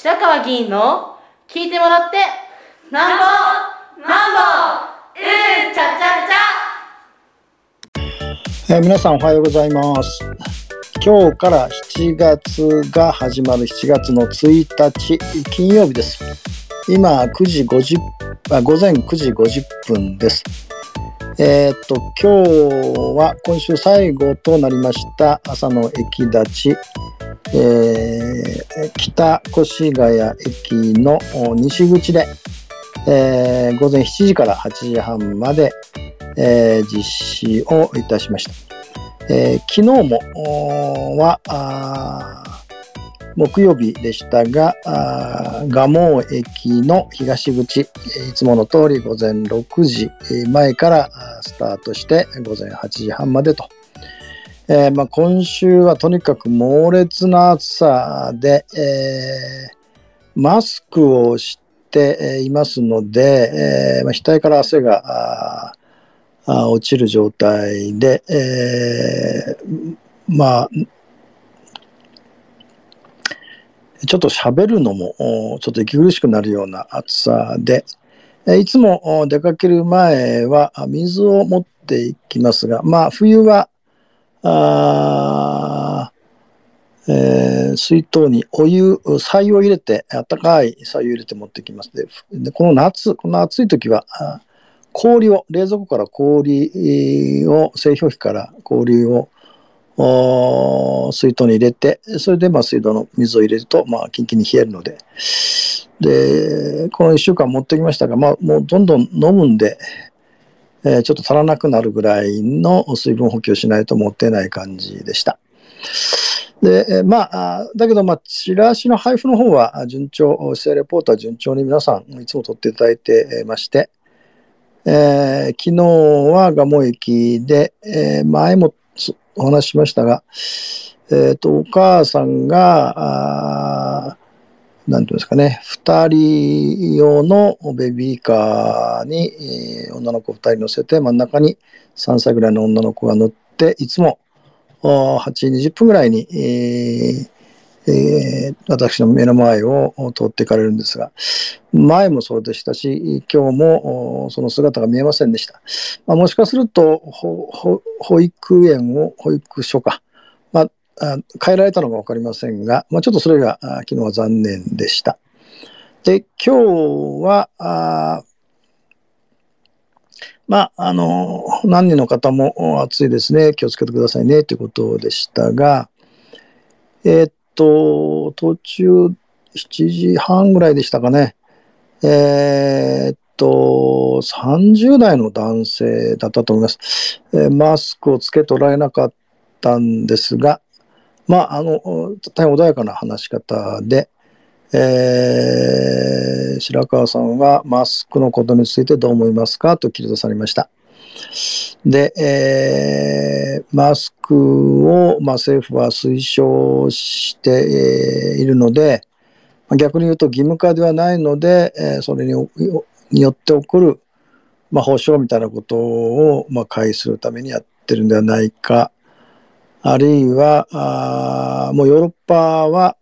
白川議員の聞いてもらってなんぼなんぼうんちゃちゃちゃ、えー、皆さんおはようございます。今日から7月が始まる7月の1日金曜日です。今9時50あ午前9時50分です。えー、っと今日は今週最後となりました朝の駅立ちえー、北越谷駅の西口で、えー、午前7時から8時半まで、え、実施をいたしました。え、昨日もは木曜日でしたが、蒲生駅の東口、いつもの通り午前6時前からスタートして午前8時半までと。えー、まあ、今週はとにかく猛烈な暑さで、えー、マスクをしていますので、えー、まあ、額から汗が落ちる状態で、えまあちょっと喋るのもちょっと息苦しくなるような暑さで、いつも出かける前は水を持っていきますが、まあ冬はあえー、水筒にお湯、白湯を入れて、あったかい白湯を入れて持ってきますで。で、この夏、この暑い時は、氷を、冷蔵庫から氷を、製氷機から氷を水筒に入れて、それでまあ水道の水を入れると、まあ、キンキンに冷えるので、で、この1週間持ってきましたが、まあ、もうどんどん飲むんで、えー、ちょっと足らなくなるぐらいの水分補給をしないと持ってない感じでした。で、え、まあ、だけど、まあ、チラシの配布の方は順調、姿勢レポートは順調に皆さんいつも取っていただいてまして、えー、昨日は蒲生駅で、えー、前もお話ししましたが、えっ、ー、と、お母さんが、何て言うんですかね、2人用のベビーカーに、えー、女の子2人乗せて、真ん中に3歳ぐらいの女の子が乗って、いつも8時20分ぐらいに、えーえー、私の目の前を通っていかれるんですが、前もそうでしたし、今日もその姿が見えませんでした。まあ、もしかすると保育園を、保育所か、まあ、変えられたのか分かりませんが、まあ、ちょっとそれが昨日は残念でした。で、今日は、まあ、あの、何人の方も暑いですね、気をつけてくださいね、ということでしたが、えー、っと、途中7時半ぐらいでしたかね、えー、っと、30代の男性だったと思います。えー、マスクをつけておられなかったんですが、まあ、あの、大変穏やかな話し方で、えー、白川さんはマスクのことについてどう思いますかと切り出されました。で、えー、マスクを、まあ、政府は推奨して、えー、いるので、逆に言うと義務化ではないので、えー、それにによって起こる、まあ、保障みたいなことを、まあ、回避するためにやってるんではないか。あるいは、あもうヨーロッパは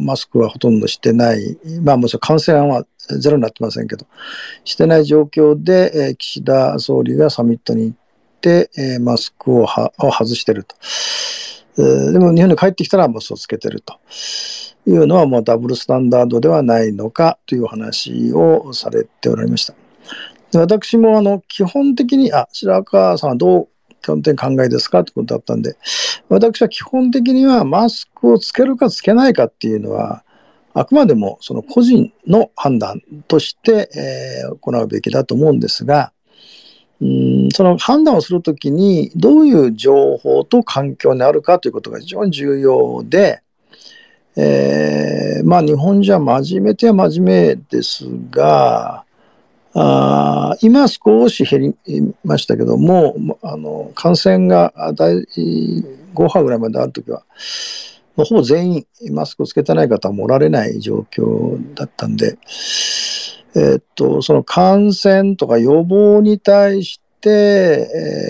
マスクはほとんどしてない、まあもちろん感染はゼロになってませんけど、してない状況で、えー、岸田総理がサミットに行って、えー、マスクをはを外してると、え。でも日本に帰ってきたらマスクをつけてるというのはもうダブルスタンダードではないのかという話をされておられました。私もあの基本的に、あ、白川さんはどう基本的に考えですかってことだったんで、私は基本的にはマスクをつけるかつけないかっていうのは、あくまでもその個人の判断として、えー、行うべきだと思うんですが、うんその判断をするときにどういう情報と環境にあるかということが非常に重要で、えー、まあ日本じゃ真面目とは真面目ですが、あ今少し減りましたけども、あの感染が第5波ぐらいまであるときは、ほぼ全員マスクをつけてない方はもおられない状況だったんで、え、っと、その感染とか予防に対して、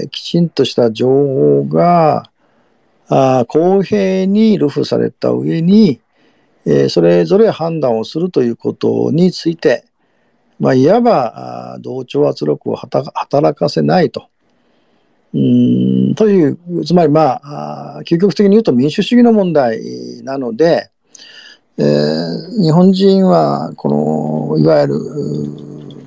えー、きちんとした情報があ公平に流布された上に、えーそれぞれ判断をするということについて、まあ、いわば同調圧力を働かせないと。うんという、つまりまあ、究極的に言うと民主主義の問題なので、えー日本人はこのいわゆる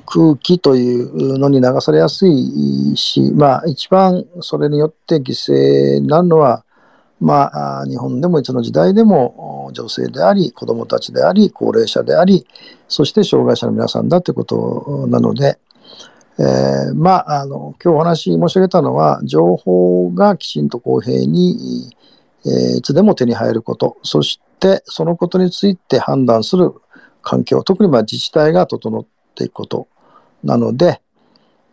空気というのに流されやすいし、まあ、一番それによって犠牲になるのは、まあ、日本でもいつの時代でも女性であり子どもたちであり高齢者でありそして障害者の皆さんだということなので、えーまあ、あの今日お話申し上げたのは情報がきちんと公平に、えーいつでも手に入ること。そしてそのことについて判断する環境。特にまあ自治体が整っていくこと。なので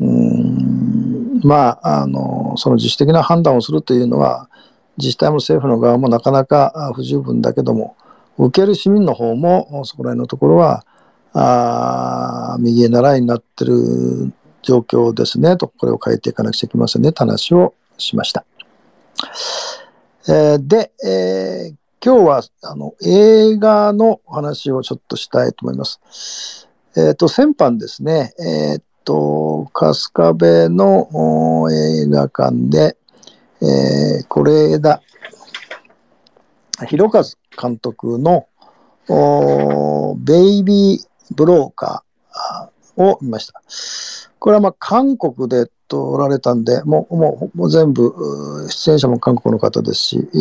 うんまああのその自主的な判断をするというのは自治体も政府の側もなかなか不十分だけども受ける市民の方もそこら辺のところはあ右へ習いになってる状況ですねとこれを変えていかなくちゃいけませんねって話をしました。えーで、えー今日はあの映画の話をちょっとしたいと思います。えっ、と先般ですね、えっ、と春日部の映画館で、えー、是枝裕和監督のベイビー・ブローカーを見ました。これはまあ韓国で撮られたんで、もうもうもう全部出演者も韓国の方ですし、え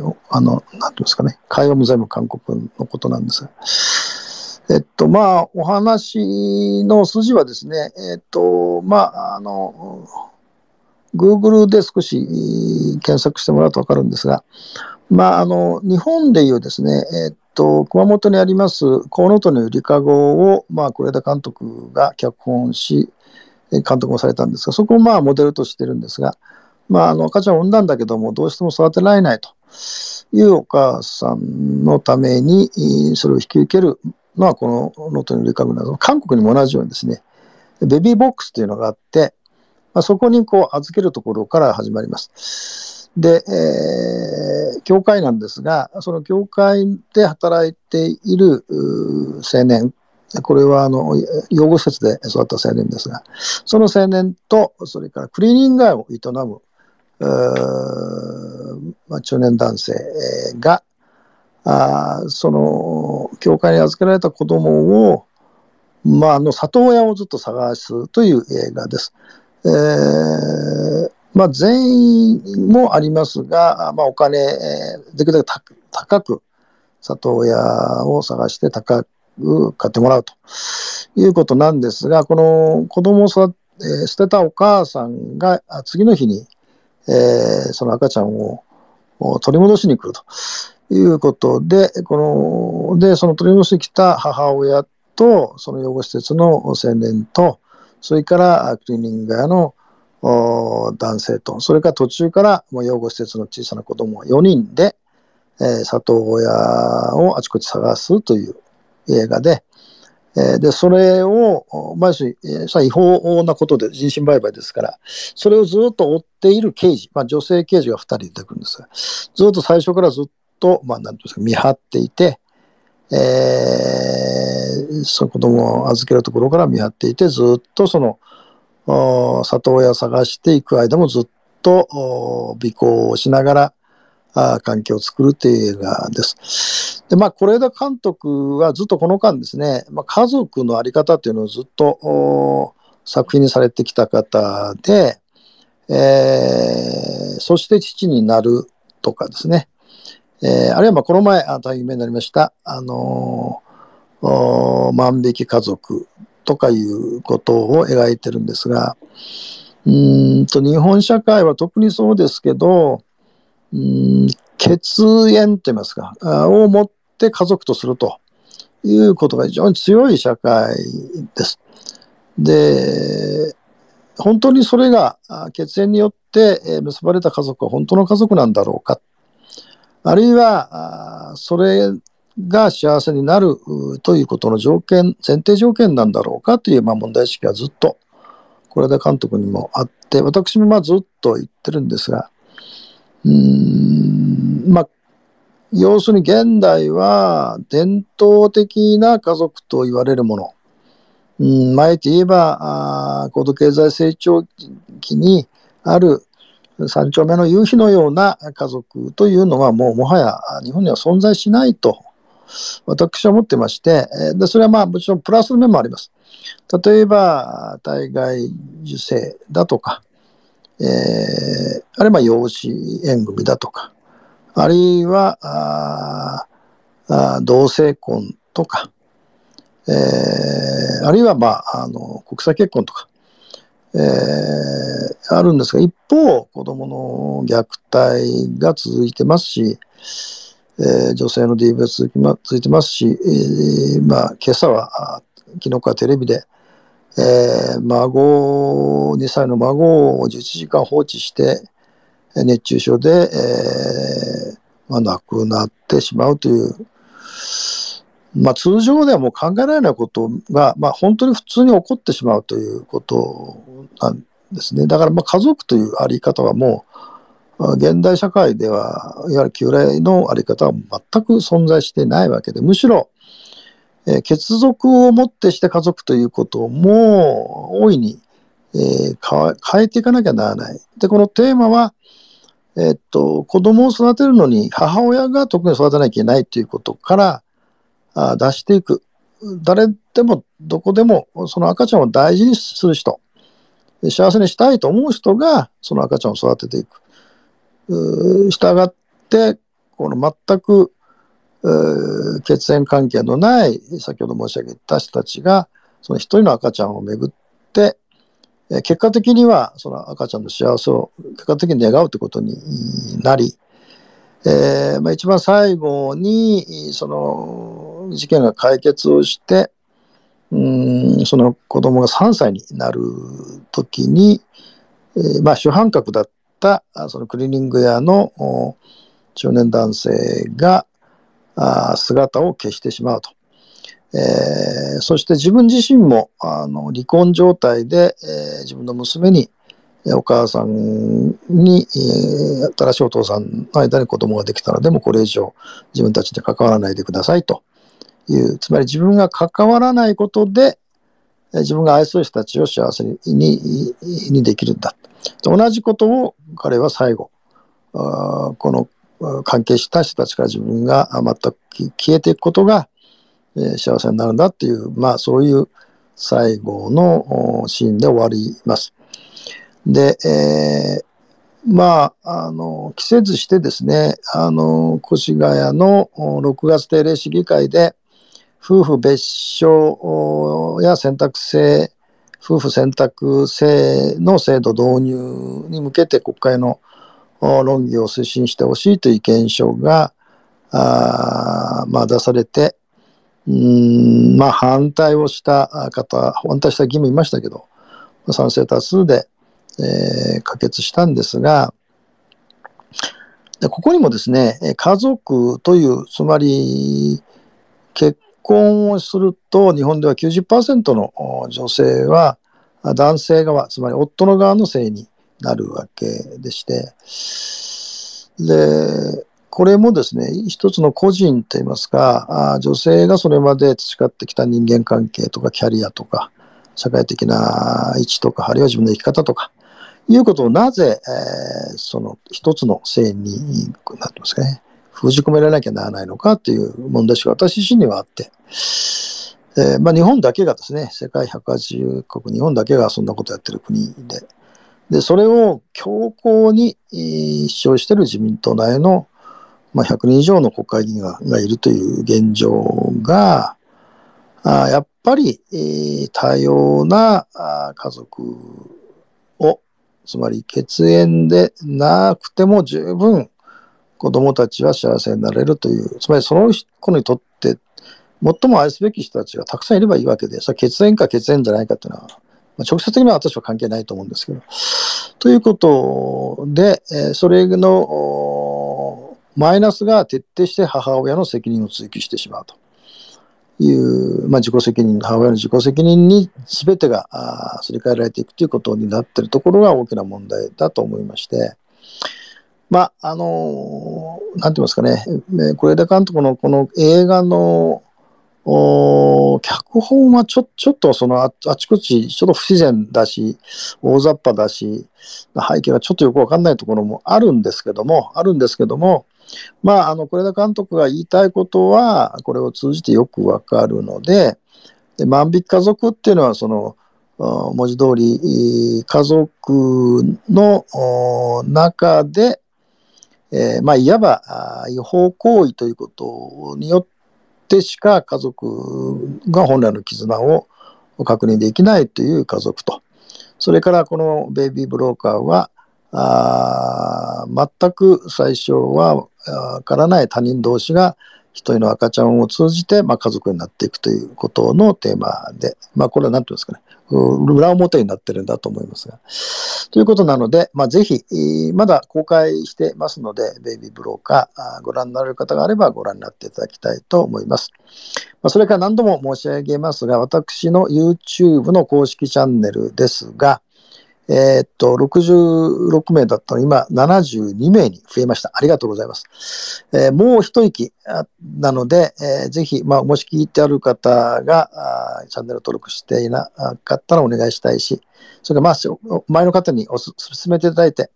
ーあの、なんていうんですかね、会話も全部韓国のことなんです。えっと、まあ、お話の筋はですね、えっと、まあ、あの、Google で少し検索してもらうとわかるんですが、まあ、あの、日本でいうですね、えっと、熊本にあります、コウノトリのゆりかごを、まあ、是枝監督が脚本し、監督もされたんですが、そこをまあ、モデルとしてるんですが、まあ、あの、赤ちゃんを産んだんだけども、どうしても育てられないというお母さんのために、それを引き受けるのは、こうのとりのゆりかごなど、韓国にも同じようにですね、ベビーボックスというのがあって、まあ、そこにこう預けるところから始まります。で、えー教会なんですが、その教会で働いている青年、これはあの養護施設で育った青年ですが、その青年と、それからクリーニング屋を営む、うーまあ、中年男性が、あその教会に預けられた子供を、まあ、あの里親をずっと探すという映画です。えーまあ、全員もありますが、まあ、お金、できるだけ高く里親を探して高く買ってもらうということなんですが、この子供を育てえ捨てたお母さんが次の日に、えーその赤ちゃんをお取り戻しに来るということで、この、で、その取り戻しに来た母親と、その養護施設の青年と、それからクリーニング屋の男性と、それから途中からもう養護施設の小さな子供4人で、えー里親をあちこち探すという映画で、えーで、それを、まあ、違法なことで人身売買ですから、それをずっと追っている刑事、まあ、女性刑事が2人出てくるんですが、ずっと最初からずっと、まあ、なんていうんですか、見張っていて、えーその子供を預けるところから見張っていて、ずっとその、里親探していく間もずっと尾行をしながらあ環境を作るという映画です。で、まあ、是枝監督はずっとこの間ですね、まあ、家族のあり方というのをずっと作品にされてきた方で、えーそして父になるとかですね、えーあるいはまあこの前、大変有名になりました、あのー万引き家族とかいうことを描いてるんですが、うんと日本社会は特にそうですけど、うん血縁といいますか、を持って家族とするということが非常に強い社会です。で、本当にそれが血縁によって結ばれた家族は本当の家族なんだろうか。あるいは、それが幸せになるということの条件、前提条件なんだろうかという、まあ、問題意識がずっと、是枝監督にもあって、私もまあずっと言ってるんですが、うん、まあ、要するに現代は伝統的な家族と言われるもの。うん、前と言えば、あ高度経済成長期にある三丁目の夕日のような家族というのはもうもはや日本には存在しないと私は思ってまして、でそれはまあもちろんプラスの面もあります。例えば、体外受精だとか、えー、あるいは養子縁組だとか、あるいは、ああ同性婚とか、えー、あるいは、まあ、あの国際結婚とか、えー、あるんですが、一方、子供の虐待が続いてますし、えー、女性の DV が続き、ま、続いてますし、えー、まあ、今朝は、昨日からテレビで、えー、孫、2歳の孫を11時間放置して、熱中症で、えーまあ、亡くなってしまうという、まあ、通常ではもう考えられないことが、まあ、本当に普通に起こってしまうということなんですね。だからまあ家族というあり方はもう、現代社会では、いわゆる旧来のあり方は全く存在してないわけで、むしろ、えー、血族をもってして家族ということも大いに、えー、変えていかなきゃならない。で、このテーマは、えっと、子供を育てるのに母親が特に育てなきゃいけないということからあ出していく。誰でもどこでもその赤ちゃんを大事にする人、幸せにしたいと思う人がその赤ちゃんを育てていく。したがって、この全く血縁関係のない先ほど申し上げた人たちがその一人の赤ちゃんをめぐって結果的にはその赤ちゃんの幸せを結果的に願うということになり、えーまあ、一番最後にその事件が解決をしてうんその子供が3歳になる時に、えー、まあ、主犯格だったそのクリーニング屋の中年男性があ姿を消してしまうと。えー、そして自分自身もあの離婚状態で、えー、自分の娘にお母さんに、えー、新しいお父さんの間に子供ができたのでもこれ以上自分たちで関わらないでくださいというつまり自分が関わらないことで自分が愛する人たちを幸せににできるんだ同じことを彼は最後この関係した人たちから自分が全く消えていくことがえ幸せになるんだっていう、まあそういう最後のシーンで終わります。で、えー、まあ、あの、季節してですね、あの、越谷の6月定例市議会で、夫婦別称や選択制、夫婦選択制の制度導入に向けて国会の論議を推進してほしいという意見書が、あまあ、出されて、うんまあ反対をした方、反対した議員もいましたけど、賛成多数で、えー、可決したんですが、でここにもですね、家族という、つまり結婚をすると日本では90%の女性は男性側、つまり夫の側のせいになるわけでして、で、これもですね、一つの個人といいますか、女性がそれまで培ってきた人間関係とかキャリアとか、社会的な位置とか、あるいは自分の生き方とか、いうことをなぜ、えー、その一つの性に、なってますかね、封じ込められなきゃならないのかという問題意識が私自身にはあって、えー、まあ、日本だけがですね、世界180国、日本だけがそんなことやってる国で、で、それを強硬に主張している自民党内のまあ、100人以上の国会議員ががいるという現状が、あやっぱり、えー、多様なあ家族を、つまり血縁でなくても十分子供たちは幸せになれるという、つまりその子にとって最も愛すべき人たちがたくさんいればいいわけで、それ血縁か血縁じゃないかというのは、まあ、直接的には私は関係ないと思うんですけど。ということで、えー、それのマイナスが徹底して母親の責任を追及してしまうという、まあ、自己責任、母親の自己責任に全てがすり替えられていくということになっているところが大きな問題だと思いまして、まあ、あのーなんて言いますかね、え是枝監督のこの映画の、お脚本はちょちょっとそのあちこちちょっと不自然だし大雑把だし背景がちょっとよくわかんないところもあるんですけどもあるんですけどもまああの是枝監督が言いたいことはこれを通じてよくわかるのでで万引き家族っていうのはその文字通り家族の中でえーまあ、いわば違法行為ということによってしか家族が本来の絆を確認できないという家族と、それからこのベイビーブローカーは、あ全く最初はあわからない他人同士が一人の赤ちゃんを通じて、まあ、家族になっていくということのテーマで、まあ、これは何て言うんですかね、裏表になってるんだと思いますが。ということなので、まあ、ぜひ、まだ公開してますので、ベイビーブローカー、ご覧になれる方があればご覧になっていただきたいと思います。まあ、それから何度も申し上げますが、私の YouTube の公式チャンネルですが、えーっと、66名だったのに今72名に増えました。ありがとうございます。えーもう一息なので、えーぜひ、まあ、もし聞いてある方があチャンネル登録していなかったらお願いしたいし、それからまあ前の方におす進めていただいて、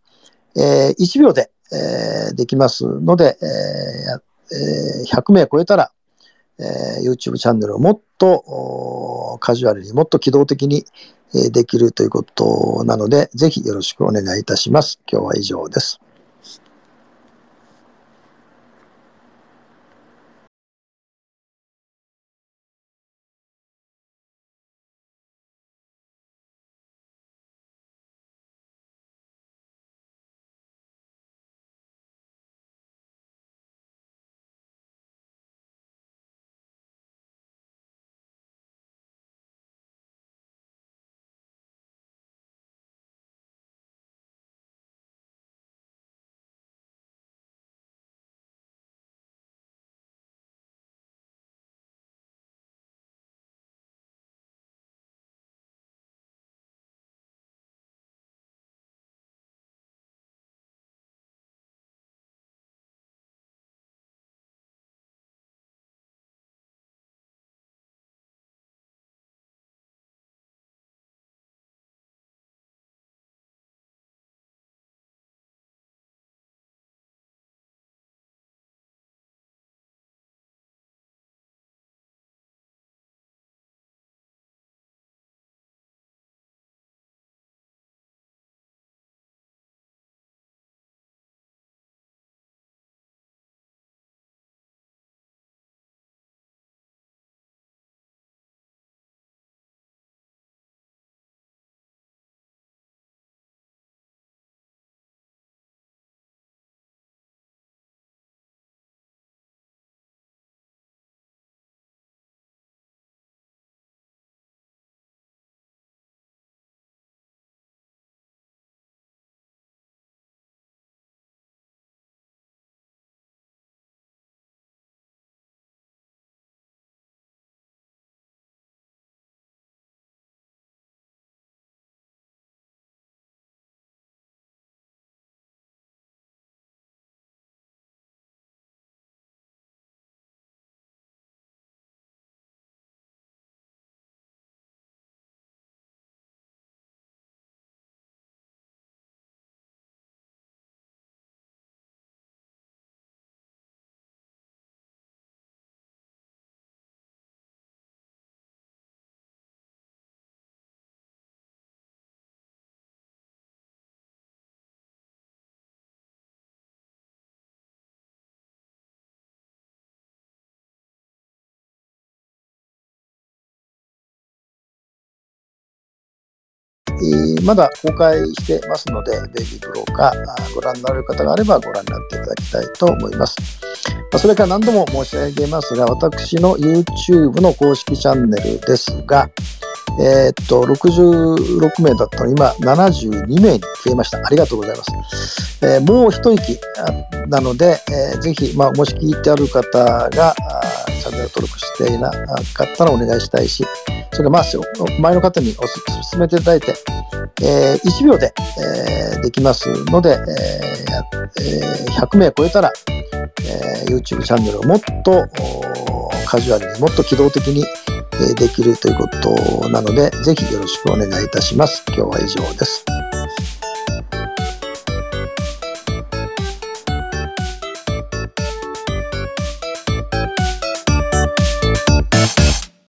えー1秒で、えーできますので、えーえー100名超えたら、えー YouTube チャンネルをもっとカジュアルにもっと機動的にえーできるということなので、ぜひよろしくお願いいたします。今日は以上です。まだ公開してますので、ベイビーブローカー、ご覧になる方があればご覧になっていただきたいと思います。それから何度も申し上げますが、私の YouTube の公式チャンネルですが、えーっと、66名だったのに今72名に増えました。ありがとうございます。えーもう一息なので、えーぜひ、まあ、もし聞いてある方がチャンネル登録していなかったらお願いしたいし、それまあ前の方にお勧めていただいて、えー1秒で、えーできますので、えー100名超えたら、えー YouTube チャンネルをもっとカジュアルにもっと機動的に、できるということなのでぜひよろしくお願いいたします。今日は以上です。